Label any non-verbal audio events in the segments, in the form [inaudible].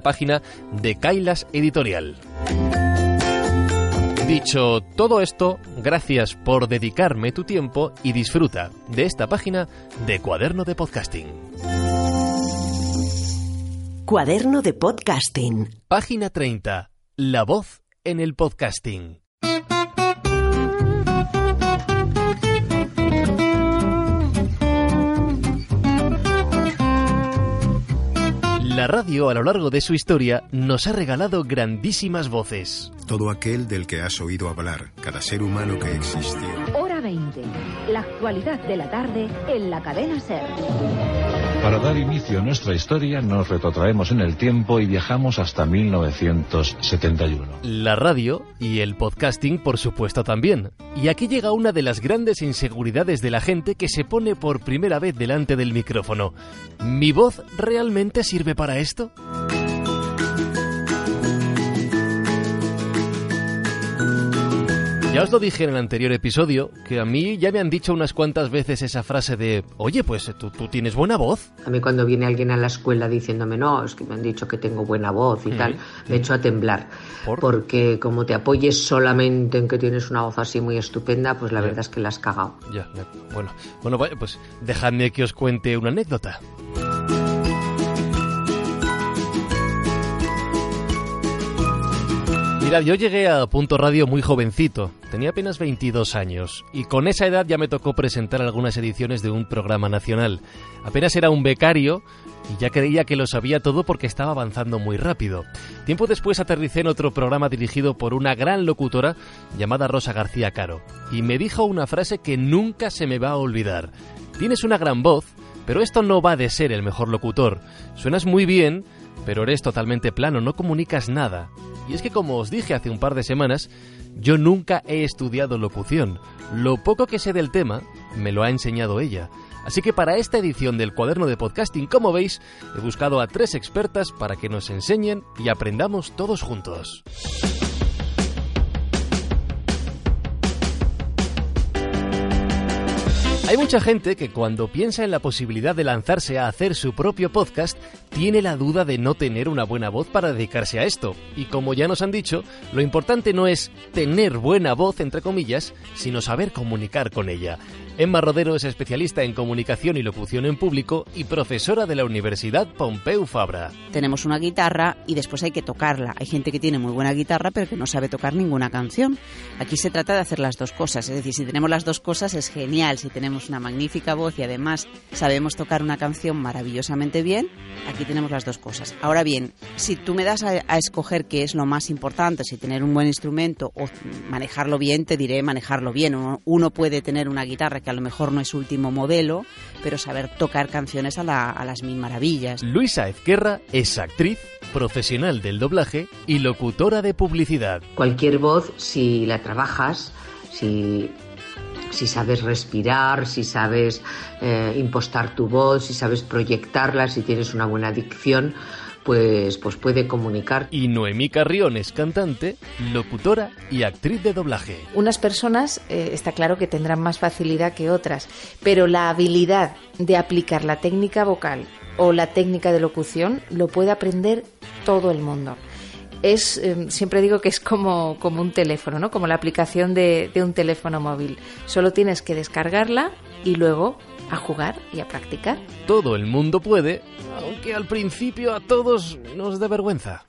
página de Kailas Editorial. Dicho todo esto, gracias por dedicarme tu tiempo y disfruta de esta página de Cuaderno de Podcasting. Cuaderno de Podcasting. Página 30. La voz en el podcasting. La radio a lo largo de su historia nos ha regalado grandísimas voces. Todo aquel del que has oído hablar, cada ser humano que existió. Hora 20. La actualidad de la tarde en la cadena Ser. Para dar inicio a nuestra historia nos retrotraemos en el tiempo y viajamos hasta 1971. La radio y el podcasting por supuesto también. Y aquí llega una de las grandes inseguridades de la gente que se pone por primera vez delante del micrófono. ¿Mi voz realmente sirve para esto? Ya os lo dije en el anterior episodio, que a mí ya me han dicho unas cuantas veces esa frase de, oye, pues tú, tú tienes buena voz. A mí cuando viene alguien a la escuela diciéndome, no, es que me han dicho que tengo buena voz y tal, me echo a temblar. ¿Por? Porque como te apoyes solamente en que tienes una voz así muy estupenda, pues la verdad es que la has cagado. Ya, ya, bueno, bueno, pues dejadme que os cuente una anécdota. Mirad, yo llegué a Punto Radio muy jovencito, tenía apenas 22 años, y con esa edad ya me tocó presentar algunas ediciones de un programa nacional. Apenas era un becario y ya creía que lo sabía todo porque estaba avanzando muy rápido. Tiempo después aterricé en otro programa dirigido por una gran locutora llamada Rosa García Caro, y me dijo una frase que nunca se me va a olvidar. Tienes una gran voz, pero esto no va de ser el mejor locutor. Suenas muy bien, pero eres totalmente plano, no comunicas nada. Y es que como os dije hace un par de semanas, yo nunca he estudiado locución. Lo poco que sé del tema me lo ha enseñado ella. Así que para esta edición del cuaderno de podcasting, como veis, he buscado a tres expertas para que nos enseñen y aprendamos todos juntos. Hay mucha gente que cuando piensa en la posibilidad de lanzarse a hacer su propio podcast, tiene la duda de no tener una buena voz para dedicarse a esto. Y como ya nos han dicho, lo importante no es tener buena voz, entre comillas, sino saber comunicar con ella. Emma Rodero es especialista en comunicación y locución en público y profesora de la Universidad Pompeu Fabra. Tenemos una guitarra y después hay que tocarla. Hay gente que tiene muy buena guitarra pero que no sabe tocar ninguna canción. Aquí se trata de hacer las dos cosas. Es decir, si tenemos las dos cosas es genial. Si tenemos una magnífica voz y además sabemos tocar una canción maravillosamente bien, aquí tenemos las dos cosas. Ahora bien, si tú me das a, escoger qué es lo más importante, si tener un buen instrumento o manejarlo bien, te diré manejarlo bien. Uno, uno puede tener una guitarra que a lo mejor no es último modelo, pero saber tocar canciones a, la, a las mil maravillas. Luisa Ezquerra es actriz, profesional del doblaje y locutora de publicidad. Cualquier voz, si la trabajas, si si sabes respirar, si sabes eh, impostar tu voz, si sabes proyectarla, si tienes una buena dicción, pues, pues puede comunicar. Y Noemí Carrión es cantante, locutora y actriz de doblaje. Unas personas eh, está claro que tendrán más facilidad que otras, pero la habilidad de aplicar la técnica vocal o la técnica de locución lo puede aprender todo el mundo es, eh, siempre digo que es como, como un teléfono, ¿no? Como la aplicación de, de un teléfono móvil. Solo tienes que descargarla y luego a jugar y a practicar. Todo el mundo puede, aunque al principio a todos nos dé vergüenza.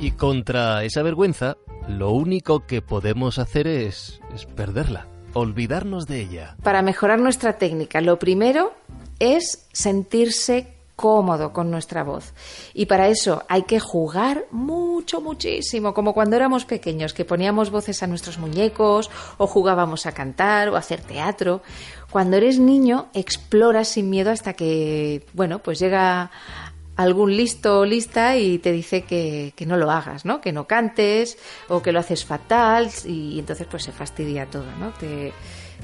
Y contra esa vergüenza, lo único que podemos hacer es, es perderla, olvidarnos de ella. Para mejorar nuestra técnica, lo primero es sentirse cómodo con nuestra voz. Y para eso hay que jugar mucho, muchísimo, como cuando éramos pequeños, que poníamos voces a nuestros muñecos, o jugábamos a cantar, o hacer teatro. Cuando eres niño, exploras sin miedo hasta que, bueno, pues llega algún listo o lista y te dice que, que, no lo hagas, ¿no? Que no cantes o que lo haces fatal y entonces pues se fastidia todo, ¿no? Te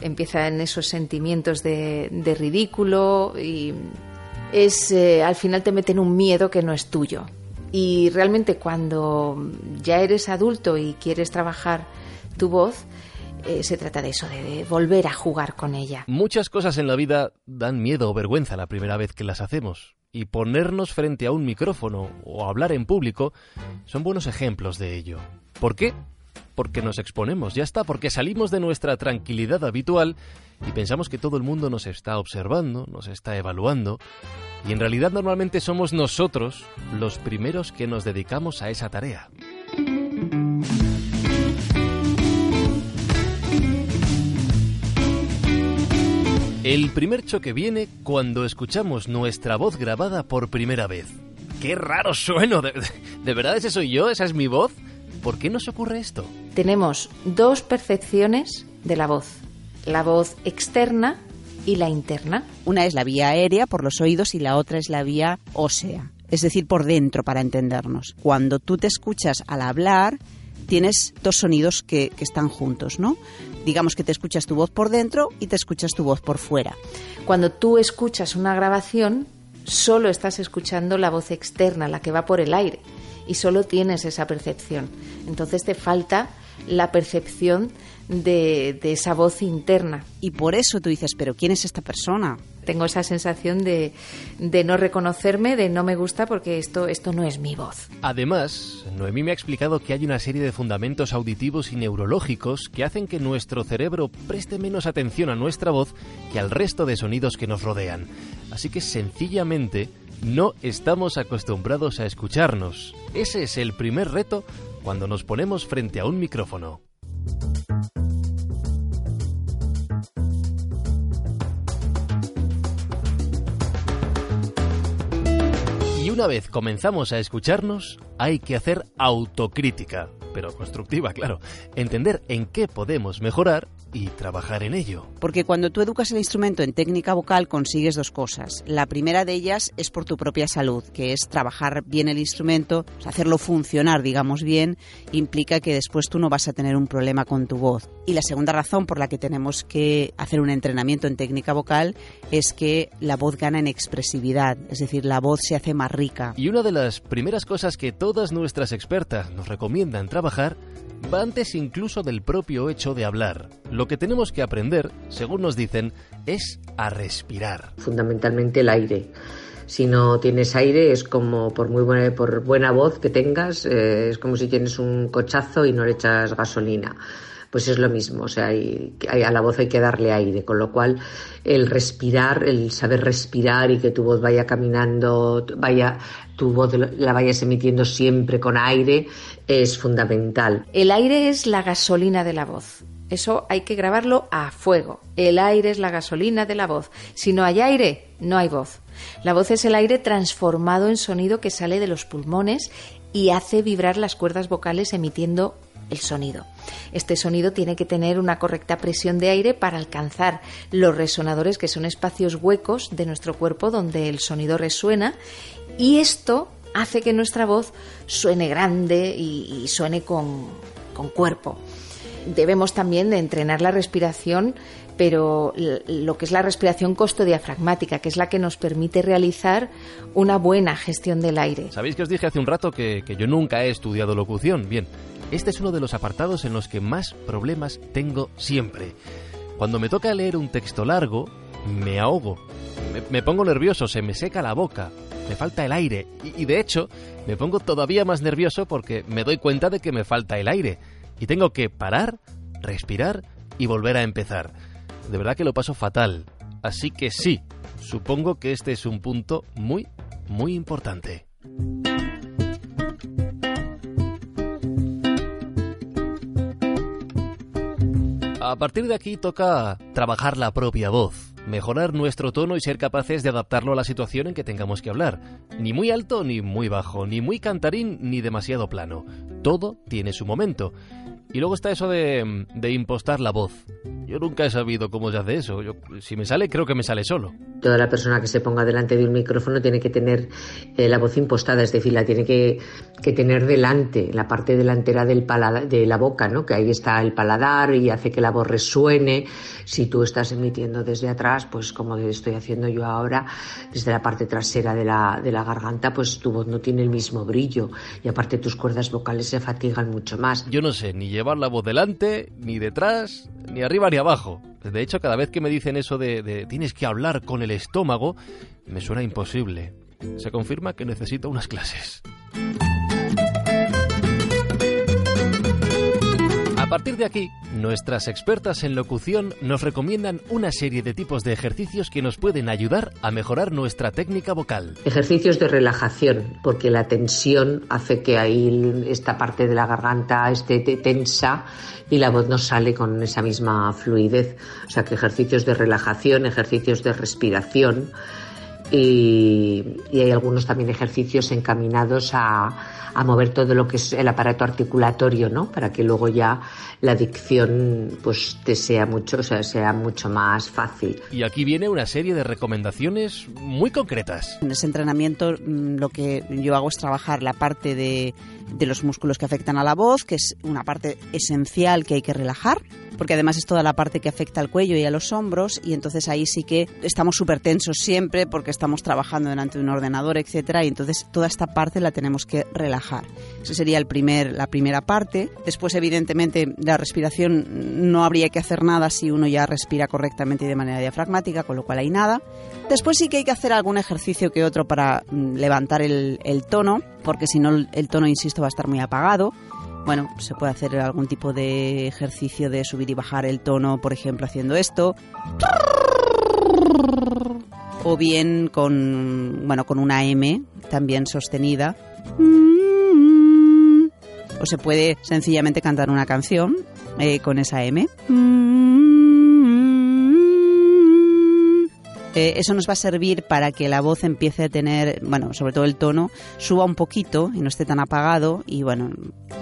empiezan esos sentimientos de, de ridículo y es eh, al final te meten un miedo que no es tuyo. Y realmente cuando ya eres adulto y quieres trabajar tu voz, eh, se trata de eso, de, de, volver a jugar con ella. Muchas cosas en la vida dan miedo o vergüenza la primera vez que las hacemos. Y ponernos frente a un micrófono o hablar en público son buenos ejemplos de ello. ¿Por qué? Porque nos exponemos, ya está, porque salimos de nuestra tranquilidad habitual y pensamos que todo el mundo nos está observando, nos está evaluando, y en realidad normalmente somos nosotros los primeros que nos dedicamos a esa tarea. El primer choque viene cuando escuchamos nuestra voz grabada por primera vez. ¡Qué raro sueno! ¿De, verdad ese soy yo? ¿Esa es mi voz? ¿Por qué nos ocurre esto? Tenemos dos percepciones de la voz. La voz externa y la interna. Una es la vía aérea por los oídos y la otra es la vía ósea, es decir, por dentro para entendernos. Cuando tú te escuchas al hablar, tienes dos sonidos que, que, están juntos, ¿no? Digamos que te escuchas tu voz por dentro y te escuchas tu voz por fuera. Cuando tú escuchas una grabación, solo estás escuchando la voz externa, la que va por el aire, y solo tienes esa percepción. Entonces te falta la percepción de, de, esa voz interna. Y por eso tú dices, pero ¿quién es esta persona? Tengo esa sensación de, de, no reconocerme, de no me gusta porque esto, esto no es mi voz. Además, Noemí me ha explicado que hay una serie de fundamentos auditivos y neurológicos que hacen que nuestro cerebro preste menos atención a nuestra voz que al resto de sonidos que nos rodean. Así que sencillamente no estamos acostumbrados a escucharnos. Ese es el primer reto cuando nos ponemos frente a un micrófono. Y una vez comenzamos a escucharnos, hay que hacer autocrítica, pero constructiva, claro. Entender en qué podemos mejorar y trabajar en ello. Porque cuando tú educas el instrumento en técnica vocal consigues dos cosas. La primera de ellas es por tu propia salud, que es trabajar bien el instrumento, hacerlo funcionar, digamos bien, implica que después tú no vas a tener un problema con tu voz. Y la segunda razón por la que tenemos que hacer un entrenamiento en técnica vocal es que la voz gana en expresividad, es decir, la voz se hace más rica. Y una de las primeras cosas que todas nuestras expertas nos recomiendan trabajar va antes incluso del propio hecho de hablar. Lo que tenemos que aprender, según nos dicen, es a respirar. Fundamentalmente el aire. Si no tienes aire es como por muy buena, por buena voz que tengas, eh, es como si tienes un cochazo y no le echas gasolina pues es lo mismo, o sea, hay, a la voz hay que darle aire, con lo cual el respirar, el saber respirar y que tu voz vaya caminando, vaya, tu voz la vayas emitiendo siempre con aire, es fundamental. El aire es la gasolina de la voz. Eso hay que grabarlo a fuego. El aire es la gasolina de la voz. Si no hay aire, no hay voz. La voz es el aire transformado en sonido que sale de los pulmones y hace vibrar las cuerdas vocales emitiendo el sonido. Este sonido tiene que tener una correcta presión de aire para alcanzar los resonadores, que son espacios huecos de nuestro cuerpo donde el sonido resuena, y esto hace que nuestra voz suene grande y, suene con, con cuerpo. Debemos también de entrenar la respiración pero lo que es la respiración costodiafragmática, que es la que nos permite realizar una buena gestión del aire. ¿Sabéis que os dije hace un rato que, que yo nunca he estudiado locución? Bien, este es uno de los apartados en los que más problemas tengo siempre. Cuando me toca leer un texto largo, me ahogo, me, pongo nervioso, se me seca la boca, me falta el aire y, y, de hecho me pongo todavía más nervioso porque me doy cuenta de que me falta el aire. y tengo que parar, respirar y volver a empezar. De verdad que lo paso fatal. Así que sí, supongo que este es un punto muy, muy importante. A partir de aquí toca trabajar la propia voz, mejorar nuestro tono y ser capaces de adaptarlo a la situación en que tengamos que hablar. Ni muy alto ni muy bajo, ni muy cantarín ni demasiado plano. Todo tiene su momento. Y luego está eso de, de impostar la voz. Yo nunca he sabido cómo se hace eso. Yo, si me sale, creo que me sale solo. Toda la persona que se ponga delante de un micrófono tiene que tener eh, la voz impostada, es decir, la tiene que, que tener delante, la parte delantera del paladar, de la boca, ¿no? Que ahí está el paladar y hace que la voz resuene. Si tú estás emitiendo desde atrás, pues como estoy haciendo yo ahora, desde la parte trasera de la, de la garganta, pues tu voz no tiene el mismo brillo y aparte tus cuerdas vocales se fatigan mucho más. Yo no sé ni llevar la voz delante, ni detrás, ni arriba ni abajo. De hecho, cada vez que me dicen eso de, de, tienes que hablar con el estómago, me suena imposible. Se confirma que necesito unas clases. A partir de aquí, nuestras expertas en locución nos recomiendan una serie de tipos de ejercicios que nos pueden ayudar a mejorar nuestra técnica vocal. Ejercicios de relajación, porque la tensión hace que ahí esta parte de la garganta esté tensa y la voz no sale con esa misma fluidez. O sea que ejercicios de relajación, ejercicios de respiración y, y hay algunos también ejercicios encaminados a, a, mover todo lo que es el aparato articulatorio, ¿no? Para que luego ya la dicción pues te sea mucho, o sea, sea mucho más fácil. Y aquí viene una serie de recomendaciones muy concretas. En ese entrenamiento lo que yo hago es trabajar la parte de, de los músculos que afectan a la voz, que es una parte esencial que hay que relajar, porque además es toda la parte que afecta al cuello y a los hombros, y entonces ahí sí que estamos súper tensos siempre porque estamos trabajando delante de un ordenador, etcétera, y entonces toda esta parte la tenemos que relajar. Esa sería el primer, la primera parte. Después, evidentemente, la respiración no habría que hacer nada si uno ya respira correctamente y de manera diafragmática, con lo cual hay nada. Después sí que hay que hacer algún ejercicio que otro para mm, levantar el, el tono, porque si no el tono, insisto, va a estar muy apagado. Bueno, se puede hacer algún tipo de ejercicio de subir y bajar el tono, por ejemplo, haciendo esto. O bien con, bueno, con una M también sostenida. O se puede sencillamente cantar una canción eh, con esa M. Eh, eso nos va a servir para que la voz empiece a tener, bueno, sobre todo el tono, suba un poquito y no esté tan apagado y bueno,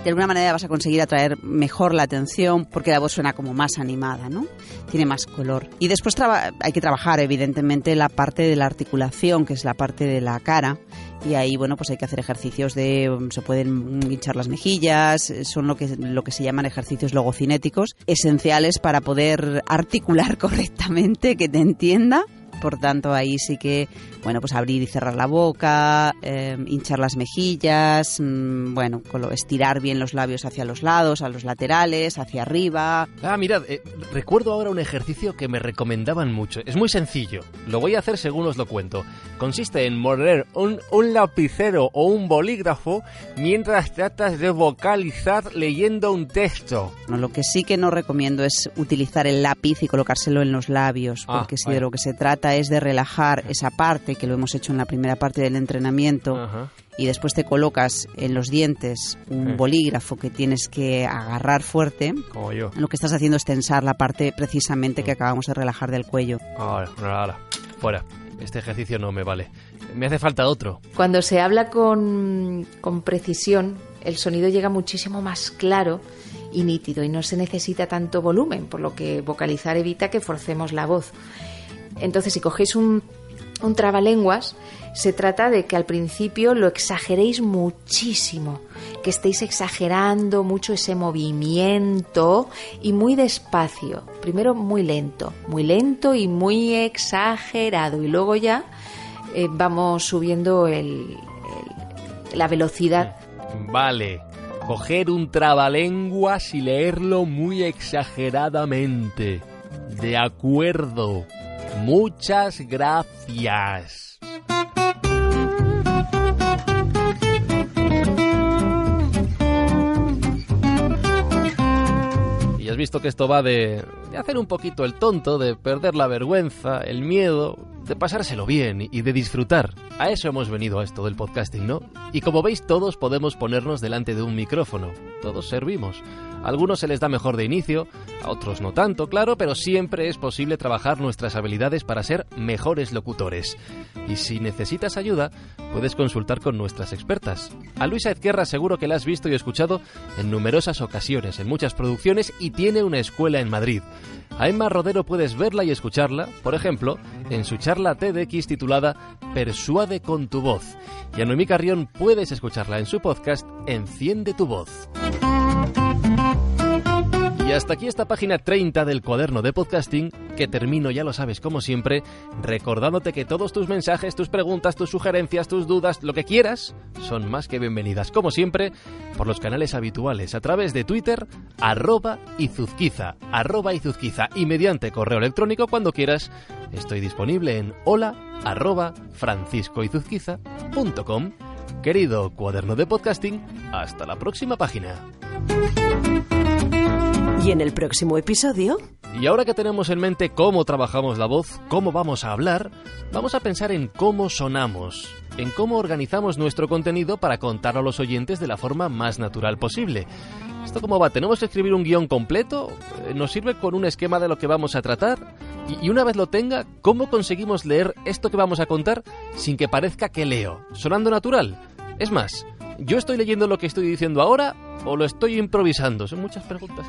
de alguna manera vas a conseguir atraer mejor la atención porque la voz suena como más animada, ¿no? Tiene más color. Y después hay que trabajar evidentemente la parte de la articulación, que es la parte de la cara y ahí bueno pues hay que hacer ejercicios de se pueden hinchar las mejillas son lo que lo que se llaman ejercicios logocinéticos esenciales para poder articular [laughs] correctamente que te entienda por tanto ahí sí que bueno pues abrir y cerrar la boca eh, hinchar las mejillas mmm, bueno estirar bien los labios hacia los lados a los laterales hacia arriba. Ah mirad eh, recuerdo ahora un ejercicio que me recomendaban mucho. Es muy sencillo lo voy a hacer según os lo cuento. Consiste en morder un, un lapicero o un bolígrafo mientras tratas de vocalizar leyendo un texto. No, lo que sí que no recomiendo es utilizar el lápiz y colocárselo en los labios porque ah, si de lo que se trata es de relajar esa parte que lo hemos hecho en la primera parte del entrenamiento Ajá. y después te colocas en los dientes un Sí. bolígrafo que tienes que agarrar fuerte, como yo lo que estás haciendo es tensar la parte precisamente que acabamos de relajar del cuello. ahora, ahora, fuera este ejercicio no me vale me hace falta otro Cuando se habla con, con precisión, el sonido llega muchísimo más claro y nítido y no se necesita tanto volumen, por lo que vocalizar evita que forcemos la voz. Entonces, si cogéis un, un trabalenguas, se trata de que al principio lo exageréis muchísimo, que estéis exagerando mucho ese movimiento y muy despacio. Primero muy lento, muy lento y muy exagerado. Y luego ya eh, vamos subiendo el- la velocidad. Vale. Coger un trabalenguas y leerlo muy exageradamente. De acuerdo. Muchas gracias. has visto que esto va de, de hacer un poquito el tonto, de perder la vergüenza, el miedo, de pasárselo bien y de disfrutar. A eso hemos venido a esto del podcasting, ¿no? Y como veis, todos podemos ponernos delante de un micrófono. Todos servimos. A algunos se les da mejor de inicio, a otros no tanto, claro, pero siempre es posible trabajar nuestras habilidades para ser mejores locutores. Y si necesitas ayuda, puedes consultar con nuestras expertas. A Luisa Ezquerra seguro que la has visto y escuchado en numerosas ocasiones, en muchas producciones y tiene una escuela en Madrid. A Emma Rodero puedes verla y escucharla, por ejemplo, en su charla TEDx titulada Persuade con tu voz. Y a Noemí Carrión puedes escucharla en su podcast Enciende tu voz. Y hasta aquí esta página 30 del cuaderno de podcasting, que termino, ya lo sabes, como siempre, recordándote que todos tus mensajes, tus preguntas, tus sugerencias, tus dudas, lo que quieras, son más que bienvenidas, como siempre, por los canales habituales, a través de Twitter, arroba izuzquiza, arroba izuzquiza, y mediante correo electrónico cuando quieras, estoy disponible en hola arroba franciscoizuzquiza.com. Querido cuaderno de podcasting, hasta la próxima página. Y en el próximo episodio... Y ahora que tenemos en mente cómo trabajamos la voz, cómo vamos a hablar, vamos a pensar en cómo sonamos, en cómo organizamos nuestro contenido para contar a los oyentes de la forma más natural posible. ¿Esto cómo va? ¿Tenemos que escribir un guion completo? Eh, ¿Nos sirve con un esquema de lo que vamos a tratar? Y, y una vez lo tenga, ¿cómo conseguimos leer esto que vamos a contar sin que parezca que leo? ¿Sonando natural? Es más, ¿yo estoy leyendo lo que estoy diciendo ahora o lo estoy improvisando? Son muchas preguntas.